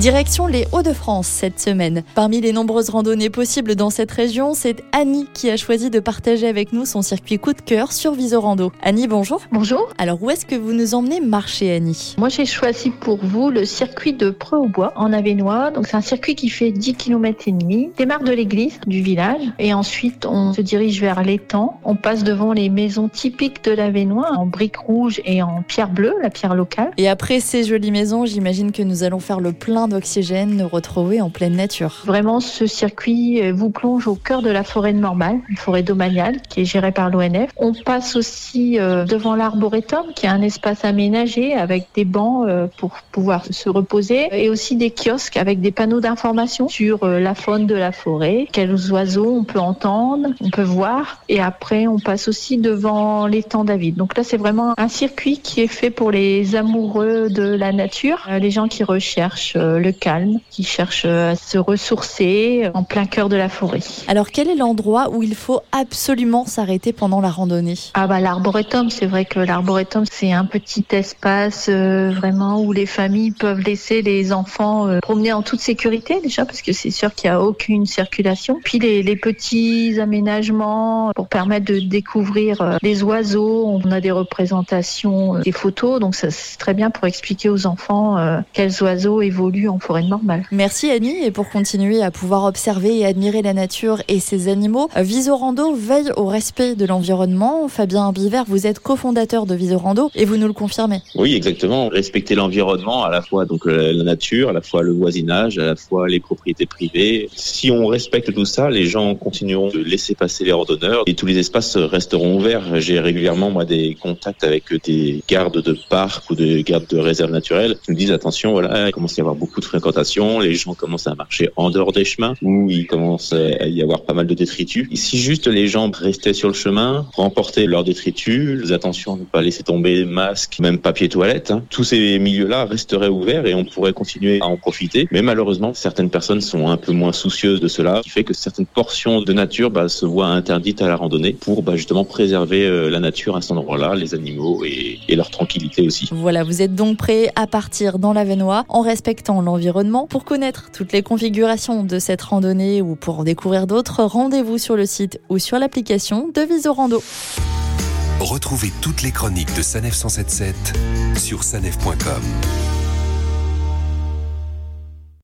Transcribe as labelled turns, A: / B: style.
A: Direction les Hauts-de-France cette semaine. Parmi les nombreuses randonnées possibles dans cette région, c'est Annie qui a choisi de partager avec nous son circuit coup de cœur sur Visorando. Annie, bonjour.
B: Bonjour.
A: Alors où est-ce que vous nous emmenez marcher, Annie?
B: Moi, j'ai choisi pour vous le circuit de Preux-au-Bois en Avenois. Donc, c'est un circuit qui fait 10 km et demi. Démarre de l'église du village et ensuite on se dirige vers l'étang. On passe devant les maisons typiques de l'Avenois en briques rouges et en pierre bleue, la pierre locale.
A: Et après ces jolies maisons, j'imagine que nous allons faire le plein d'oxygène retrouvé en pleine nature.
B: Vraiment, ce circuit euh, vous plonge au cœur de la forêt de Mormal, une forêt domaniale qui est gérée par l'ONF. On passe aussi euh, devant l'arboretum, qui est un espace aménagé avec des bancs euh, pour pouvoir se reposer et aussi des kiosques avec des panneaux d'information sur la faune de la forêt, quels oiseaux on peut entendre, on peut voir. Et après, on passe aussi devant l'étang David. Donc là, c'est vraiment un circuit qui est fait pour les amoureux de la nature, les gens qui recherchent le calme, qui cherche à se ressourcer en plein cœur de la forêt.
A: Alors quel est l'endroit où il faut absolument s'arrêter pendant la randonnée?
B: Ah bah l'arboretum, c'est vrai que l'arboretum c'est un petit espace euh, vraiment où les familles peuvent laisser les enfants euh, promener en toute sécurité déjà parce que c'est sûr qu'il n'y a aucune circulation. Puis les, les, petits aménagements pour permettre de découvrir euh, les oiseaux, on a des représentations, des photos, donc ça c'est très bien pour expliquer aux enfants quels oiseaux évoluent en forêt normale.
A: Merci Annie. Et pour continuer à pouvoir observer et admirer la nature et ses animaux, Visorando veille au respect de l'environnement. Fabien Biver, vous êtes cofondateur de Visorando et vous nous le confirmez.
C: Oui, exactement. Respecter l'environnement, à la fois donc euh, la nature, à la fois le voisinage, à la fois les propriétés privées. Si on respecte tout ça, les gens continueront de laisser passer les randonneurs et tous les espaces resteront ouverts. J'ai régulièrement moi des contacts avec des gardes de parcs ou des gardes de réserves naturelles qui nous disent attention, voilà, il commence à y avoir beaucoup de fréquentation, les gens commencent à marcher en dehors des chemins, où il commence à y avoir pas mal de détritus. Et si juste les gens restaient sur le chemin, remportaient leurs détritus, attention à ne pas laisser tomber masque, même papier toilette, hein, tous ces milieux-là resteraient ouverts et on pourrait continuer à en profiter. Mais malheureusement, certaines personnes sont un peu moins soucieuses de cela, ce qui fait que certaines portions de nature bah, se voient interdites à la randonnée pour bah, justement préserver euh, la nature à cet endroit-là, les animaux et, et leur tranquillité aussi.
A: Voilà, vous êtes donc prêts à partir dans l'Avenois en l'environnement. Pour connaître toutes les configurations de cette randonnée ou pour en découvrir d'autres, rendez-vous sur le site ou sur l'application de Visorando.
D: Retrouvez toutes les chroniques de Sanef 177 sur sanef.com.